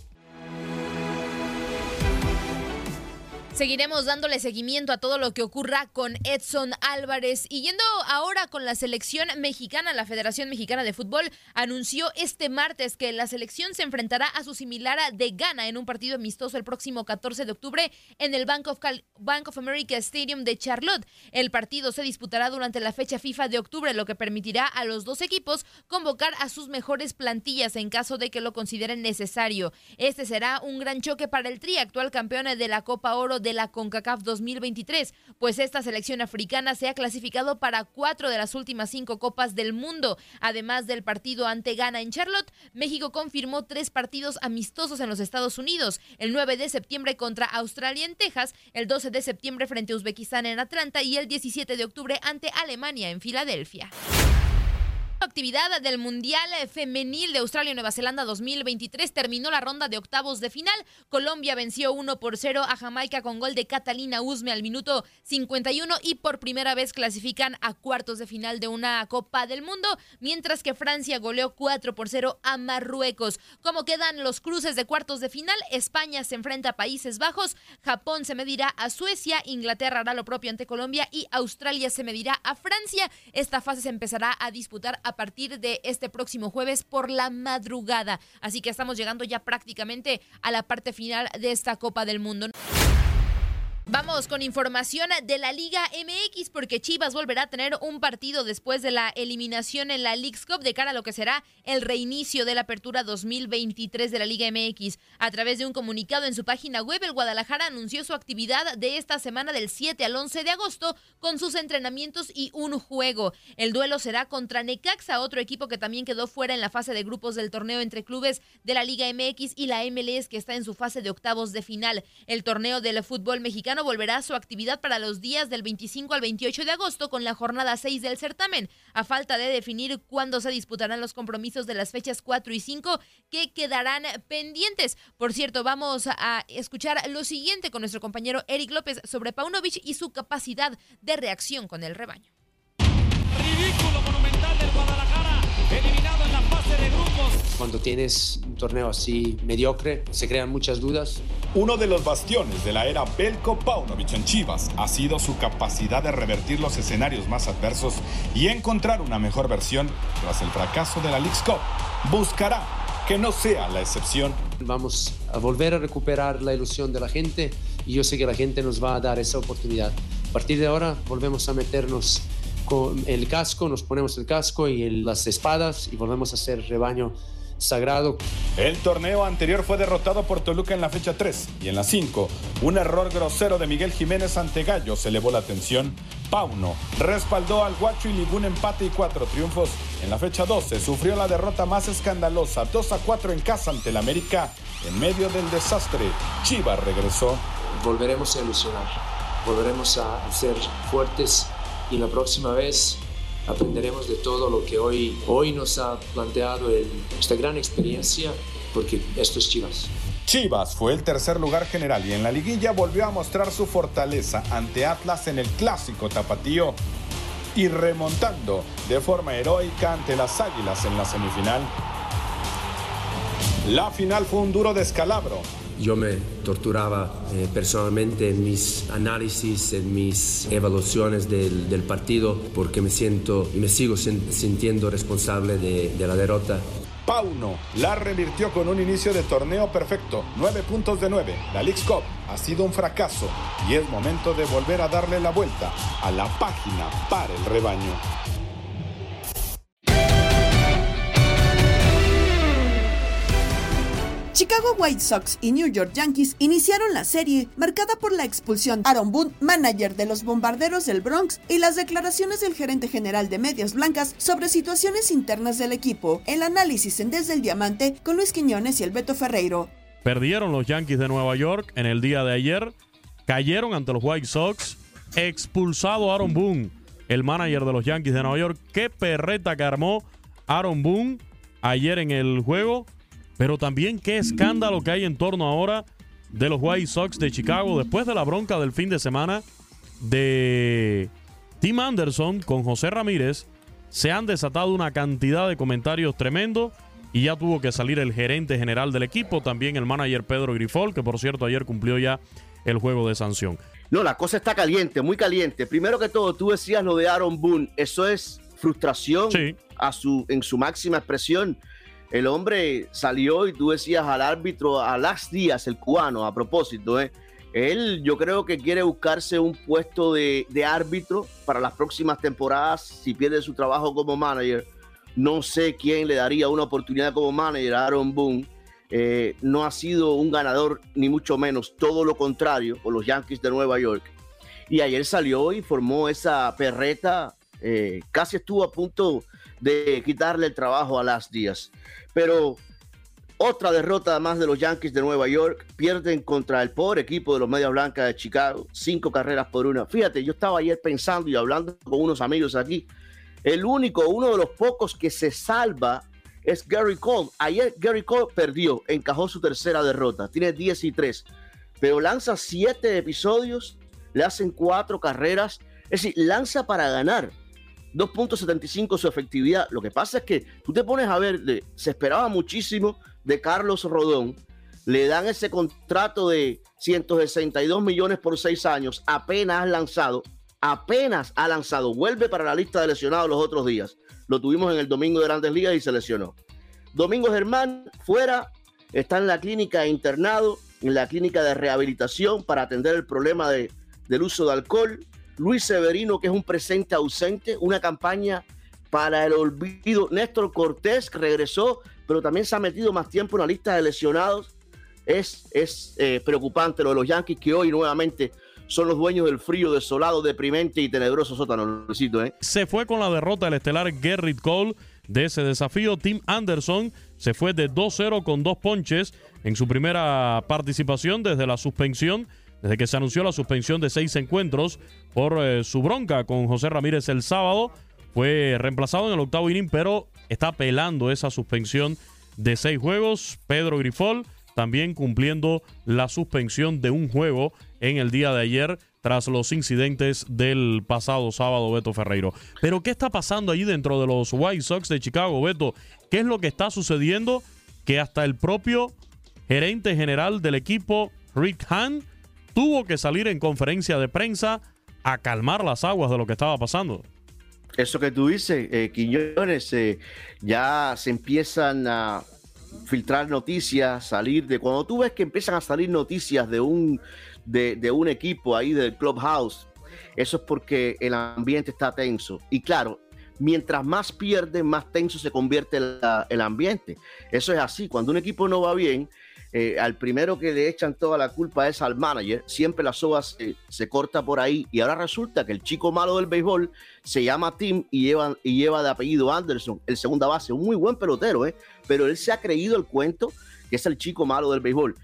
Seguiremos dándole seguimiento a todo lo que ocurra con Edson Álvarez. Y yendo ahora con la selección mexicana, la Federación Mexicana de Fútbol anunció este martes que la selección se enfrentará a su similar de Ghana en un partido amistoso el próximo 14 de octubre en el Bank of, Bank of America Stadium de Charlotte. El partido se disputará durante la fecha FIFA de octubre, lo que permitirá a los dos equipos convocar a sus mejores plantillas en caso de que lo consideren necesario. Este será un gran choque para el Tri, actual campeón de la Copa Oro de la CONCACAF 2023, pues esta selección africana se ha clasificado para cuatro de las últimas cinco copas del mundo. Además del partido ante Ghana en Charlotte, México confirmó tres partidos amistosos en los Estados Unidos, el 9 de septiembre contra Australia en Texas, el 12 de septiembre frente a Uzbekistán en Atlanta y el 17 de octubre ante Alemania en Filadelfia actividad del Mundial Femenil de Australia y Nueva Zelanda 2023 terminó la ronda de octavos de final. Colombia venció 1 por 0 a Jamaica con gol de Catalina Usme al minuto 51 y por primera vez clasifican a cuartos de final de una Copa del Mundo, mientras que Francia goleó 4 por 0 a Marruecos. ¿Cómo quedan los cruces de cuartos de final? España se enfrenta a Países Bajos, Japón se medirá a Suecia, Inglaterra hará lo propio ante Colombia y Australia se medirá a Francia. Esta fase se empezará a disputar a a partir de este próximo jueves por la madrugada. Así que estamos llegando ya prácticamente a la parte final de esta Copa del Mundo. Vamos con información de la Liga MX porque Chivas volverá a tener un partido después de la eliminación en la League's Cup de cara a lo que será el reinicio de la apertura 2023 de la Liga MX. A través de un comunicado en su página web, el Guadalajara anunció su actividad de esta semana del 7 al 11 de agosto con sus entrenamientos y un juego. El duelo será contra Necaxa, otro equipo que también quedó fuera en la fase de grupos del torneo entre clubes de la Liga MX y la MLS que está en su fase de octavos de final. El torneo del fútbol mexicano volverá a su actividad para los días del 25 al 28 de agosto con la jornada 6 del certamen, a falta de definir cuándo se disputarán los compromisos de las fechas 4 y 5 que quedarán pendientes. Por cierto, vamos a escuchar lo siguiente con nuestro compañero Eric López sobre Paunovic y su capacidad de reacción con el rebaño. Ridículo monumental del Guadalajara, eliminado Cuando tienes un torneo así mediocre, se crean muchas dudas. Uno de los bastiones de la era Belko Paunovic en Chivas ha sido su capacidad de revertir los escenarios más adversos y encontrar una mejor versión tras el fracaso de la League's Cup. Buscará que no sea la excepción. Vamos a volver a recuperar la ilusión de la gente y yo sé que la gente nos va a dar esa oportunidad. A partir de ahora volvemos a meternos con el casco, nos ponemos el casco y el- las espadas y volvemos a ser rebaño sagrado. El torneo anterior fue derrotado por Toluca en la fecha 3 y en la 5. Un error grosero de Miguel Jiménez ante Gallos elevó la tensión. Pauno respaldó al Guacho y ligó un empate y cuatro triunfos. En la fecha 12 sufrió la derrota más escandalosa, 2 a 4 en casa ante el América. En medio del desastre, Chivas regresó. Volveremos a ilusionar, volveremos a ser fuertes y la próxima vez aprenderemos de todo lo que hoy, hoy nos ha planteado esta gran experiencia, porque esto es Chivas. Chivas fue el tercer lugar general y en la liguilla volvió a mostrar su fortaleza ante Atlas en el clásico tapatío y remontando de forma heroica ante las Águilas en la semifinal. La final fue un duro descalabro. Yo me torturaba eh, personalmente en mis análisis, en mis evaluaciones del, partido, porque me siento y me sigo sin- sintiendo responsable de, la derrota. Pauno la revirtió con un inicio de torneo perfecto, 9 puntos de 9. La Leagues Cup ha sido un fracaso y es momento de volver a darle la vuelta a la página para el rebaño. Chicago White Sox y New York Yankees iniciaron la serie marcada por la expulsión Aaron Boone, manager de los Bombarderos del Bronx, y las declaraciones del gerente general de Medias Blancas sobre situaciones internas del equipo. El análisis en Desde el Diamante con Luis Quiñones y el Beto Ferreiro. Perdieron los Yankees de Nueva York en el día de ayer. Cayeron ante los White Sox. Expulsado Aaron Boone, el manager de los Yankees de Nueva York. Qué perreta que armó Aaron Boone ayer en el juego. Pero también qué escándalo que hay en torno ahora de los White Sox de Chicago después de la bronca del fin de semana de Tim Anderson con José Ramírez. Se han desatado una cantidad de comentarios tremendos y ya tuvo que salir el gerente general del equipo, también el manager Pedro Grifol, que por cierto ayer cumplió ya el juego de sanción. No, la cosa está caliente, muy caliente. Primero que todo, tú decías lo de Aaron Boone. Eso es frustración a su, en su máxima expresión. El hombre salió y tú decías al árbitro, a Las Díaz, el cubano, a propósito, ¿eh? Él yo creo que quiere buscarse un puesto de, árbitro para las próximas temporadas si pierde su trabajo como manager. No sé quién le daría una oportunidad como manager a Aaron Boone. Eh, no ha sido un ganador, ni mucho menos, todo lo contrario, por los Yankees de Nueva York. Y ayer salió y formó esa perreta, eh, casi estuvo a punto de quitarle el trabajo a Las Díaz. Pero otra derrota más de los Yankees de Nueva York, pierden contra el pobre equipo de los Medias Blancas de Chicago, cinco carreras por una. Fíjate, yo estaba ayer pensando y hablando con unos amigos aquí, el único, uno de los pocos que se salva es Gary Cole. Ayer Gary Cole perdió, encajó su tercera derrota, tiene 10 y 3, pero lanza 7 episodios, le hacen 4 carreras, es decir, lanza para ganar. 2.75 su efectividad. Lo que pasa es que tú te pones a ver, de- se esperaba muchísimo de Carlos Rodón, le dan ese contrato de 162 millones por 6 años, apenas ha lanzado, apenas ha lanzado, vuelve para la lista de lesionados los otros días. Lo tuvimos en el domingo de Grandes Ligas y se lesionó. Domingo Germán, fuera, está en la clínica internado, en la clínica de rehabilitación para atender el problema de, del uso de alcohol. Luis Severino, que es un presente ausente, una campaña para el olvido. Néstor Cortés regresó, pero también se ha metido más tiempo en la lista de lesionados. Es, es eh, preocupante lo de los Yankees que hoy nuevamente son los dueños del frío, desolado, deprimente y tenebroso sótano, ¿eh? Se fue con la derrota del estelar Gerrit Cole de ese desafío. Tim Anderson se fue de 2-0 con dos ponches en su primera participación desde la suspensión, desde que se anunció la suspensión de seis encuentros por eh, su bronca con José Ramírez el sábado. Fue reemplazado en el octavo inning, pero está apelando esa suspensión de seis juegos. Pedro Grifol también cumpliendo la suspensión de un juego en el día de ayer tras los incidentes del pasado sábado, Beto Ferreiro. Pero ¿qué está pasando allí dentro de los White Sox de Chicago, Beto? ¿Qué es lo que está sucediendo? Que hasta el propio gerente general del equipo, Rick Hahn, tuvo que salir en conferencia de prensa a calmar las aguas de lo que estaba pasando. Eso que tú dices, eh, Quiñones, eh, ya se empiezan a filtrar noticias, salir de... Cuando tú ves que empiezan a salir noticias de un, de, un equipo ahí del clubhouse, eso es porque el ambiente está tenso. Y claro, mientras más pierde, más tenso se convierte el ambiente. Eso es así. Cuando un equipo no va bien, eh, al primero que le echan toda la culpa es al manager. Siempre la soga se, corta por ahí. Y ahora resulta que el chico malo del béisbol se llama Tim y lleva, y lleva de apellido Anderson, el segunda base. Un muy buen pelotero, ¿eh? Pero él se ha creído el cuento que es el chico malo del béisbol.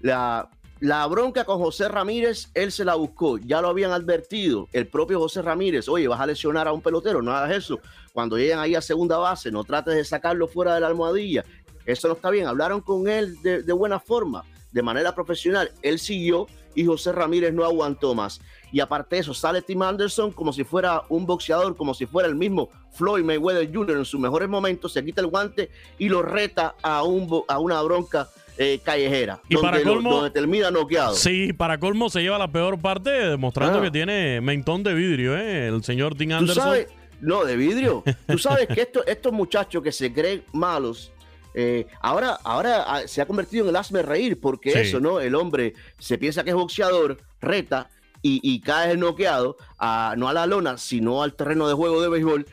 La, la bronca con José Ramírez, él se la buscó, ya lo habían advertido, el propio José Ramírez, oye, vas a lesionar a un pelotero, no hagas eso. Cuando lleguen ahí a segunda base, no trates de sacarlo fuera de la almohadilla. Eso no está bien. Hablaron con él de, de buena forma, de manera profesional. Él siguió y José Ramírez no aguantó más. Y aparte de eso, sale Tim Anderson como si fuera un boxeador, como si fuera el mismo Floyd Mayweather Jr. en sus mejores momentos, se quita el guante y lo reta a, un, a una bronca eh, callejera, Y donde, para lo- colmo- donde termina noqueado. Sí, para colmo se lleva la peor parte, demostrando Ah. que tiene mentón de vidrio, ¿eh? El señor Tim Tú Anderson. sabes, no, de vidrio. Tú sabes que esto- estos muchachos que se creen malos, eh, ahora, ahora ah, se ha convertido en el hazme reír, porque Sí. eso, ¿no? El hombre se piensa que es boxeador, reta y, y cae noqueado, a, no a la lona, sino al terreno de juego de béisbol.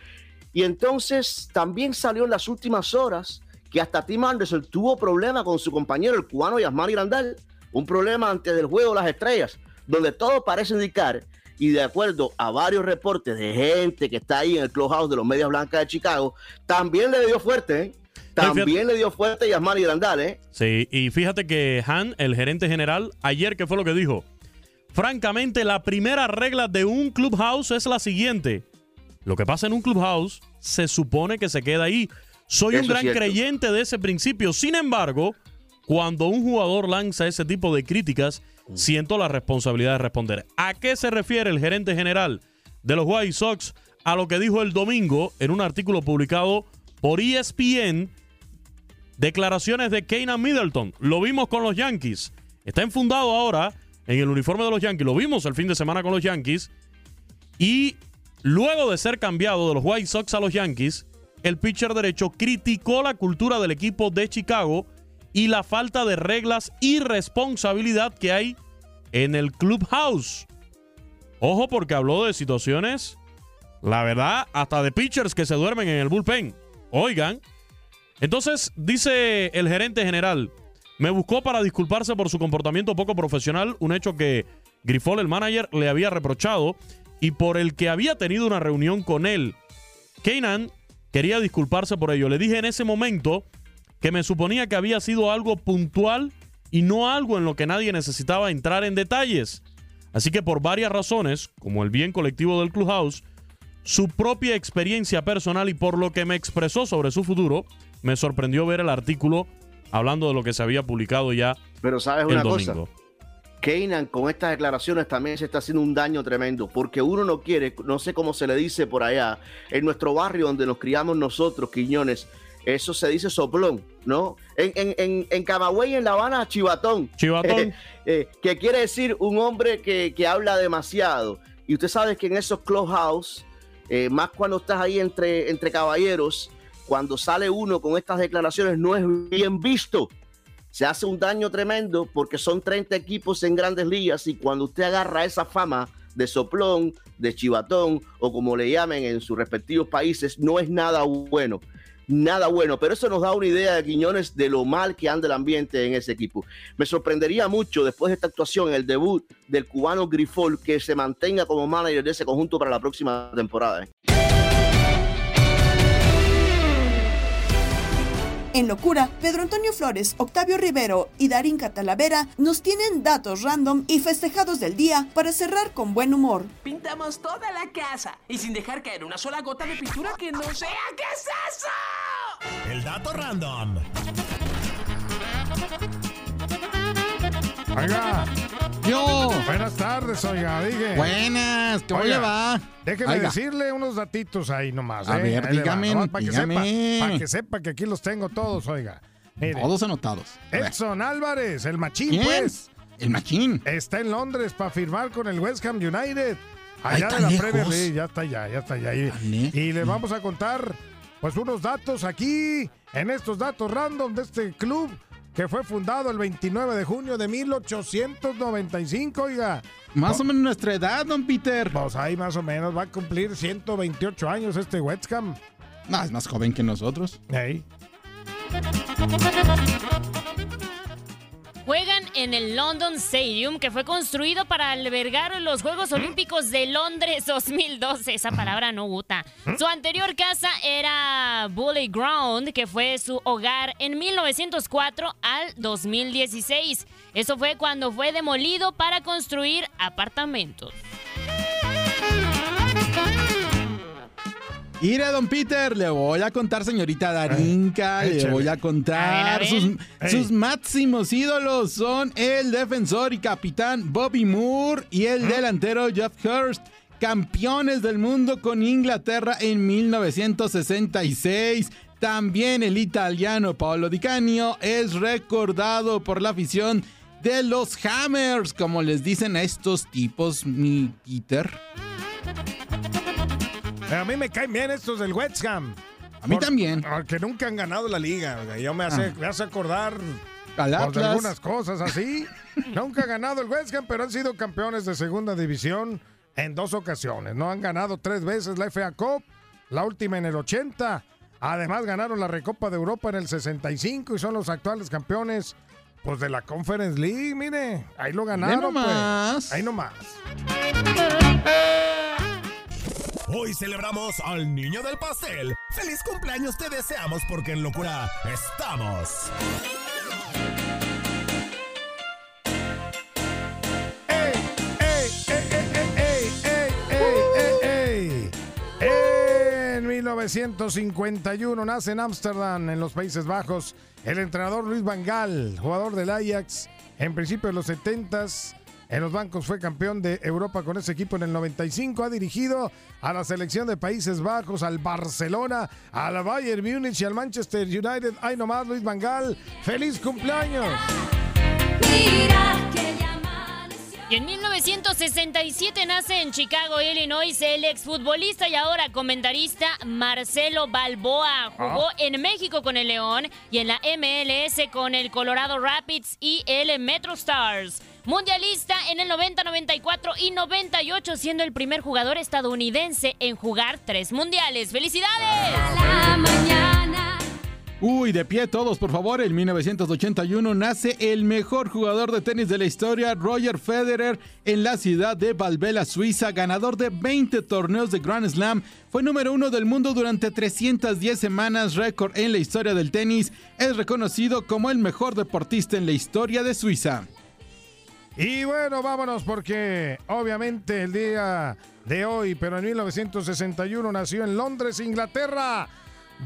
Y entonces también salió en las últimas horas que hasta Tim Anderson tuvo problema con su compañero, el cubano Yasmani Grandal. Un problema antes del juego de las estrellas, donde todo parece indicar, y de acuerdo a varios reportes de gente que está ahí en el clubhouse de los Medias Blancas de Chicago, también le dio fuerte, ¿eh? También le dio fuerte Yasmani Grandal, ¿eh? Sí, y fíjate que Han, el gerente general, ayer, ¿qué fue lo que dijo? Francamente, la primera regla de un clubhouse es la siguiente. Lo que pasa en un clubhouse se supone que se queda ahí. Soy Eso un gran creyente de ese principio. Sin embargo, cuando un jugador lanza ese tipo de críticas, siento la responsabilidad de responder. ¿A qué se refiere el gerente general de los White Sox? A lo que dijo el domingo en un artículo publicado por ESPN Declaraciones de Keynan Middleton. Lo vimos con los Yankees. Está enfundado ahora en el uniforme de los Yankees. Lo vimos el fin de semana con los Yankees. Y luego de ser cambiado de los White Sox a los Yankees, el pitcher derecho criticó la cultura del equipo de Chicago y la falta de reglas y responsabilidad que hay en el clubhouse. Ojo porque habló de situaciones, la verdad, hasta de pitchers que se duermen en el bullpen. Oigan, entonces, dice el gerente general, me buscó para disculparse por su comportamiento poco profesional, un hecho que Grifol, el manager, le había reprochado y por el que había tenido una reunión con él. Keynan quería disculparse por ello. Le dije en ese momento que me suponía que había sido algo puntual y no algo en lo que nadie necesitaba entrar en detalles. Así que por varias razones, como el bien colectivo del clubhouse, su propia experiencia personal y por lo que me expresó sobre su futuro, me sorprendió ver el artículo hablando de lo que se había publicado ya Pero sabes el una domingo. cosa, Keynan con estas declaraciones también se está haciendo un daño tremendo, porque uno no quiere, no sé cómo se le dice por allá, en nuestro barrio donde nos criamos nosotros, Quiñones, eso se dice soplón, ¿no? En, en, en, en Camagüey, en La Habana, chivatón. Chivatón. (laughs) Eh, que quiere decir un hombre que, que habla demasiado. Y usted sabe que en esos clubhouse, eh, más cuando estás ahí entre, entre caballeros, cuando sale uno con estas declaraciones no es bien visto. Se hace un daño tremendo porque son 30 equipos en grandes ligas y cuando usted agarra esa fama de soplón, de chivatón o como le llamen en sus respectivos países, no es nada bueno. Nada bueno, pero eso nos da una idea de Quiñones de lo mal que anda el ambiente en ese equipo. Me sorprendería mucho después de esta actuación, el debut del cubano Grifol, que se mantenga como manager de ese conjunto para la próxima temporada. ¿eh? En locura, Pedro Antonio Flores, Octavio Rivero y Darín Catalavera nos tienen datos random y festejados del día para cerrar con buen humor. Pintamos toda la casa y sin dejar caer una sola gota de pintura que no sea. ¿Qué es eso? El dato random. Oiga. Yo. Buenas tardes, oiga, diga. Buenas, ¿cómo Oiga, le va? Déjeme Oiga. decirle unos datitos ahí nomás. A ¿eh? ver, dígame, Para que, dígame. sepa, para que sepa que aquí los tengo todos, oiga. Mire. Todos anotados. Edson Álvarez, el machín, ¿Quién? pues. El machín. Está en Londres para firmar con el West Ham United. Allá de tan la lejos. Premier League, ya está allá, ya está allá. Y, y le vamos a contar, pues, unos datos aquí, en estos datos random de este club que fue fundado el 29 de junio de 1895, oiga. Más o menos nuestra edad, don Peter. Pues ahí más o menos va a cumplir 128 años este West Ham. No, es más joven que nosotros. Ey. Juegan en el London Stadium, que fue construido para albergar los Juegos Olímpicos de Londres 2012. Esa palabra no gusta. Su anterior casa era Bully Ground, que fue su hogar en 1904 al 2016. Eso fue cuando fue demolido para construir apartamentos. Mire, don Peter, le voy a contar, señorita Darinka, le échale. voy a contar. A ver, a ver. Sus, sus máximos ídolos son el defensor y capitán Bobby Moore y el delantero Jeff Hurst, campeones del mundo con Inglaterra en 1966. También el italiano Paolo Di Canio es recordado por la afición de los Hammers, como les dicen a estos tipos, mi Peter. A mí me caen bien estos del West Ham. A mí también. Porque nunca han ganado la liga. oiga. Yo me hace, Ah. me hace acordar pues, algunas cosas así. (laughs) nunca han ganado el West Ham, pero han sido campeones de segunda división en dos ocasiones. No han ganado tres veces la FA Cup, la última en el 80. Además ganaron la Recopa de Europa en el 65 y son los actuales campeones pues de la Conference League, mire, ahí lo ganaron. nomás. Pues. Ahí nomás. Hoy celebramos al niño del pastel. ¡Feliz cumpleaños te deseamos porque en locura estamos! ¡Ey, ey, ey, ey! En 1951 nace en Ámsterdam, en los Países Bajos, el entrenador Luis Van Gaal, jugador del Ajax. En principio de los 70s, en los bancos fue campeón de Europa con ese equipo en el 95. Ha dirigido a la selección de Países Bajos, al Barcelona, al Bayern Múnich y al Manchester United. ¡Ay nomás, Luis Van Gaal! ¡Feliz cumpleaños! Y en 1967 nace en Chicago, Illinois, el exfutbolista y ahora comentarista Marcelo Balboa. Jugó en México con el León y en la MLS con el Colorado Rapids y el Metro Stars. Mundialista en el 90, 94 y 98, siendo el primer jugador estadounidense en jugar tres mundiales. ¡Felicidades! Uy, de pie todos, por favor. En 1981 nace el mejor jugador de tenis de la historia, Roger Federer, en la ciudad de Valbella, Suiza, ganador de 20 torneos de Grand Slam. Fue número uno del mundo durante 310 semanas, récord en la historia del tenis. Es reconocido como el mejor deportista en la historia de Suiza. Y bueno, vámonos porque obviamente el día de hoy, pero en 1961 nació en Londres, Inglaterra,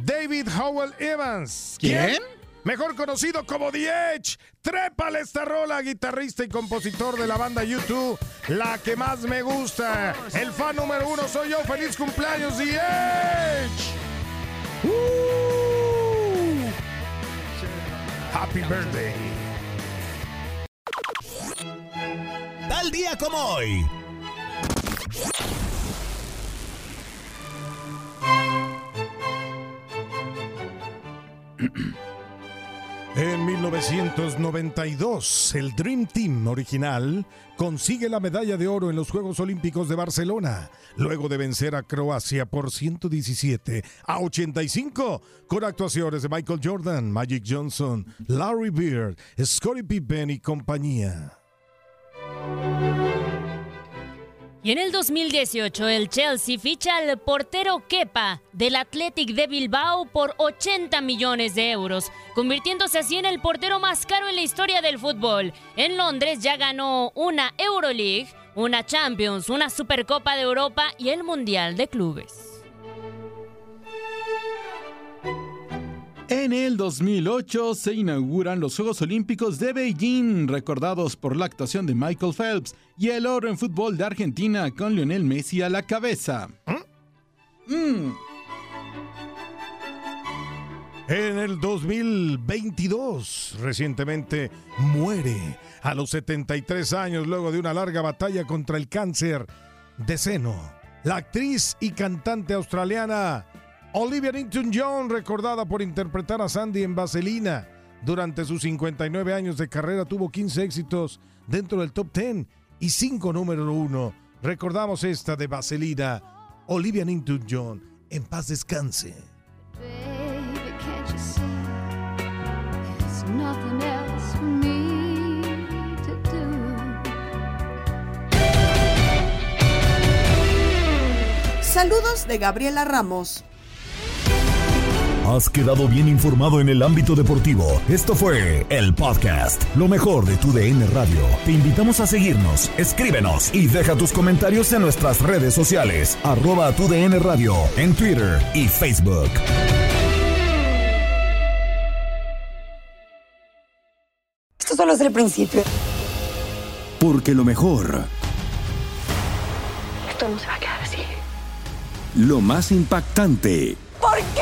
David Howell Evans. ¿Quién? Mejor conocido como The Edge. Trépale esta rola, guitarrista y compositor de la banda YouTube, la que más me gusta. El fan número uno soy yo. ¡Feliz cumpleaños, The Edge! ¡Uh! Happy birthday. Tal día como hoy. En 1992, el Dream Team original consigue la medalla de oro en los Juegos Olímpicos de Barcelona, luego de vencer a Croacia por 117 a 85, con actuaciones de Michael Jordan, Magic Johnson, Larry Bird, Scottie Pippen y compañía. Y en el 2018 el Chelsea ficha al portero Kepa del Athletic de Bilbao por 80 millones de euros, convirtiéndose así en el portero más caro en la historia del fútbol. En Londres ya ganó una Euroleague, una Champions, una Supercopa de Europa y el Mundial de Clubes. En el 2008 se inauguran los Juegos Olímpicos de Beijing, recordados por la actuación de Michael Phelps y el oro en fútbol de Argentina con Lionel Messi a la cabeza. Mm. En el 2022, recientemente muere a los 73 años luego de una larga batalla contra el cáncer de seno. La actriz y cantante australiana Olivia Newton-John, recordada por interpretar a Sandy en Vaselina, Durante sus 59 años de carrera tuvo 15 éxitos dentro del top 10 y 5 número 1. Recordamos esta de Vaselina, Olivia Newton-John. En paz descanse. Saludos de Gabriela Ramos. Has quedado bien informado en el ámbito deportivo. Esto fue el podcast, lo mejor de tu DN Radio. Te invitamos a seguirnos, escríbenos y deja tus comentarios en nuestras redes sociales, arroba tu DN Radio, en Twitter y Facebook. Esto solo es el principio. Porque lo mejor, Esto no se va a quedar así. lo más impactante, ¿Por qué?